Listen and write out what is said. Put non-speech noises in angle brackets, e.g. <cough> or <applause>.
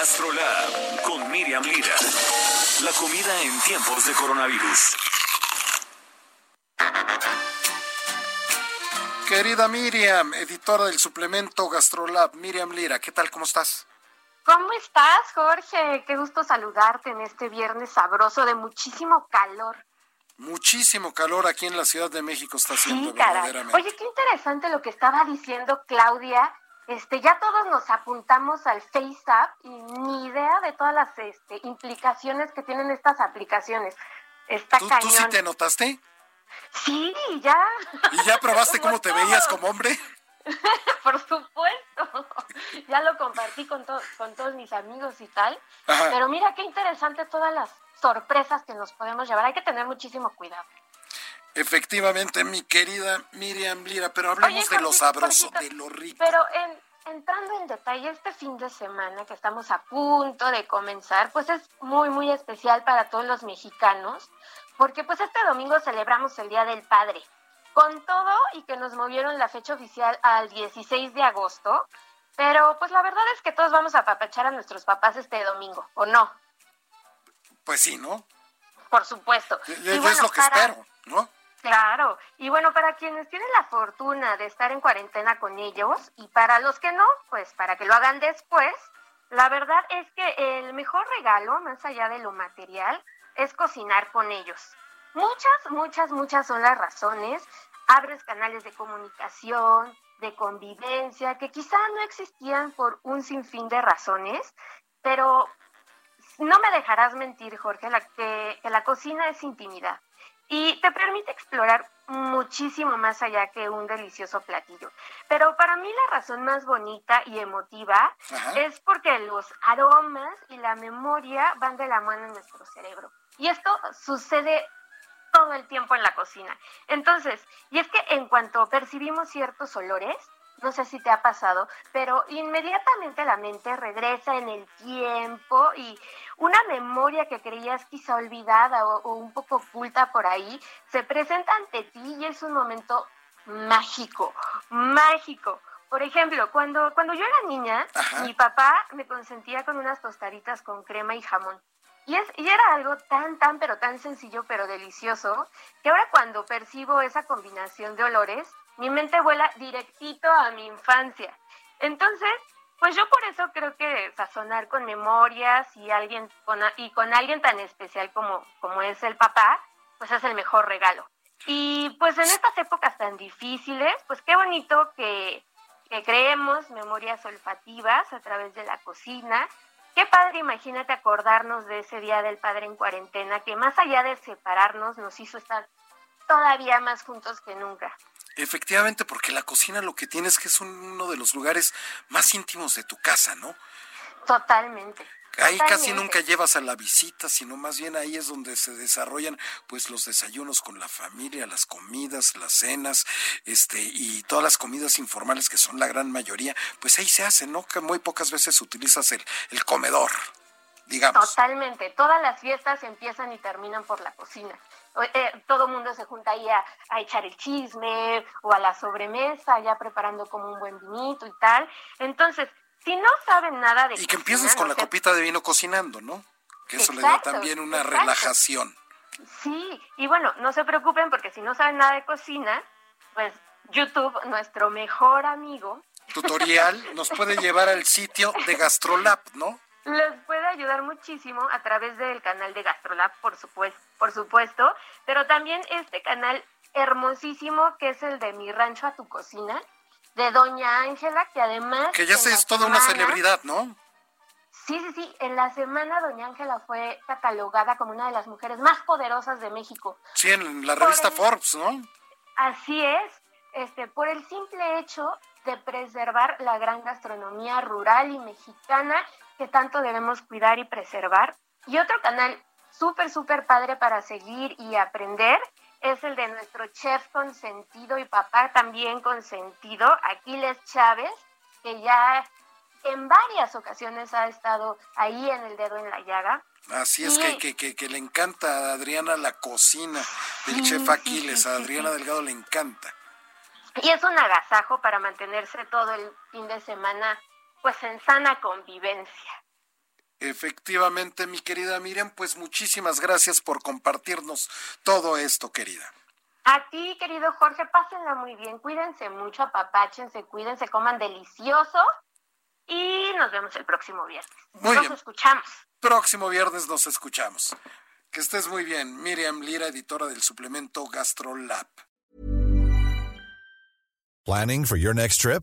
GastroLab con Miriam Lira. La comida en tiempos de coronavirus. Querida Miriam, editora del suplemento GastroLab, Miriam Lira, ¿qué tal? ¿Cómo estás? ¿Cómo estás, Jorge? Qué gusto saludarte en este viernes sabroso de muchísimo calor. Muchísimo calor aquí en la Ciudad de México está haciendo Sí, verdaderamente. Oye, qué interesante lo que estaba diciendo Claudia. Este, ya todos nos apuntamos al FaceApp y ni idea de todas las este, implicaciones que tienen estas aplicaciones. Está ¿Tú, cañón. tú sí te notaste? Sí, ya. ¿Y ya probaste <laughs> cómo te veías como hombre? <laughs> Por supuesto. <laughs> Ya lo compartí con, to- con todos mis amigos y tal. Ajá. Pero mira qué interesante todas las sorpresas que nos podemos llevar. Hay que tener muchísimo cuidado. Efectivamente, mi querida Miriam Lira, pero hablemos Oye, de lo sabroso, Jorgito, de lo rico. Pero en- entrando en detalle, este fin de semana que estamos a punto de comenzar, pues es muy, muy especial para todos los mexicanos, porque pues este domingo celebramos el Día del Padre. Con todo y que nos movieron la fecha oficial al 16 de agosto, pero pues la verdad es que todos vamos a apapachar a nuestros papás este domingo, ¿o no? Pues sí, ¿no? Por supuesto. Y- y Y es lo que para- espero, ¿no? Claro, y bueno, para quienes tienen la fortuna de estar en cuarentena con ellos y para los que no, pues para que lo hagan después, la verdad es que el mejor regalo, más allá de lo material, es cocinar con ellos. Muchas, muchas, muchas son las razones. Abres canales de comunicación, de convivencia, que quizá no existían por un sinfín de razones, pero no me dejarás mentir, Jorge, que la cocina es intimidad y te permite explorar muchísimo más allá que un delicioso platillo. Pero para mí la razón más bonita y emotiva Ajá. es porque los aromas y la memoria van de la mano en nuestro cerebro. Y esto sucede todo el tiempo en la cocina. Entonces, y es que en cuanto percibimos ciertos olores, no sé si te ha pasado, pero inmediatamente la mente regresa en el tiempo y una memoria que creías quizá olvidada o, o un poco oculta por ahí se presenta ante ti y es un momento mágico, mágico. Por ejemplo, cuando, cuando yo era niña, Ajá. mi papá me consentía con unas tostaditas con crema y jamón. Y, es, y era algo tan, tan, pero tan sencillo, pero delicioso, que ahora cuando percibo esa combinación de olores, mi mente vuela directito a mi infancia. Entonces, pues yo por eso creo que sazonar con memorias y alguien con, y con alguien tan especial como, como es el papá, pues es el mejor regalo. Y pues en estas épocas tan difíciles, pues qué bonito que, que creemos memorias olfativas a través de la cocina. Qué padre, imagínate acordarnos de ese día del padre en cuarentena, que más allá de separarnos nos hizo estar todavía más juntos que nunca. Efectivamente, porque la cocina lo que tiene es que es uno de los lugares más íntimos de tu casa, ¿no? Totalmente. Ahí casi nunca llevas a la visita, sino más bien ahí es donde se desarrollan pues los desayunos con la familia, las comidas, las cenas, este y todas las comidas informales que son la gran mayoría, pues ahí se hacen, ¿no? Que muy pocas veces utilizas el, el comedor, digamos. Totalmente. Todas las fiestas empiezan y terminan por la cocina. Eh, todo mundo se junta ahí a, a echar el chisme o a la sobremesa, ya preparando como un buen vinito y tal. Entonces, si no saben nada de Y que empieces con la copita de vino cocinando, ¿no? Que eso le da también una exacto. relajación. Sí, y bueno, no se preocupen porque si no saben nada de cocina, pues YouTube, nuestro mejor amigo, Tutorial nos puede llevar al sitio de Gastrolab, ¿no? <laughs> les puede ayudar muchísimo a través del canal de Gastrolab, por supuesto, por supuesto, pero también este canal hermosísimo que es el de Mi Rancho a tu Cocina, de Doña Ángela, que además... Que ya se es toda una celebridad, ¿no? Sí, sí, sí, en la semana Doña Ángela fue catalogada como una de las mujeres más poderosas de México. Sí, en la revista el- Forbes, ¿no? Así es, este, por el simple hecho de preservar la gran gastronomía rural y mexicana que tanto debemos cuidar y preservar. Y otro canal súper, súper padre para seguir y aprender es el de nuestro chef consentido y papá también consentido, Aquiles Chávez, que ya en varias ocasiones ha estado ahí en el dedo en la llaga. Así es que, que, que, le encanta a Adriana la cocina del chef Aquiles, a Adriana Delgado le encanta. Y es un agasajo para mantenerse todo el fin de semana pues en sana convivencia. Efectivamente, mi querida Miriam, pues muchísimas gracias por compartirnos todo esto, querida. A ti, querido Jorge, pásenla muy bien, cuídense mucho, apapáchense, cuídense, coman delicioso y nos vemos el próximo viernes. Muy nos escuchamos. Próximo viernes nos escuchamos. Que estés muy bien. Miriam Lira, editora del suplemento GastroLab. Planning for your next trip?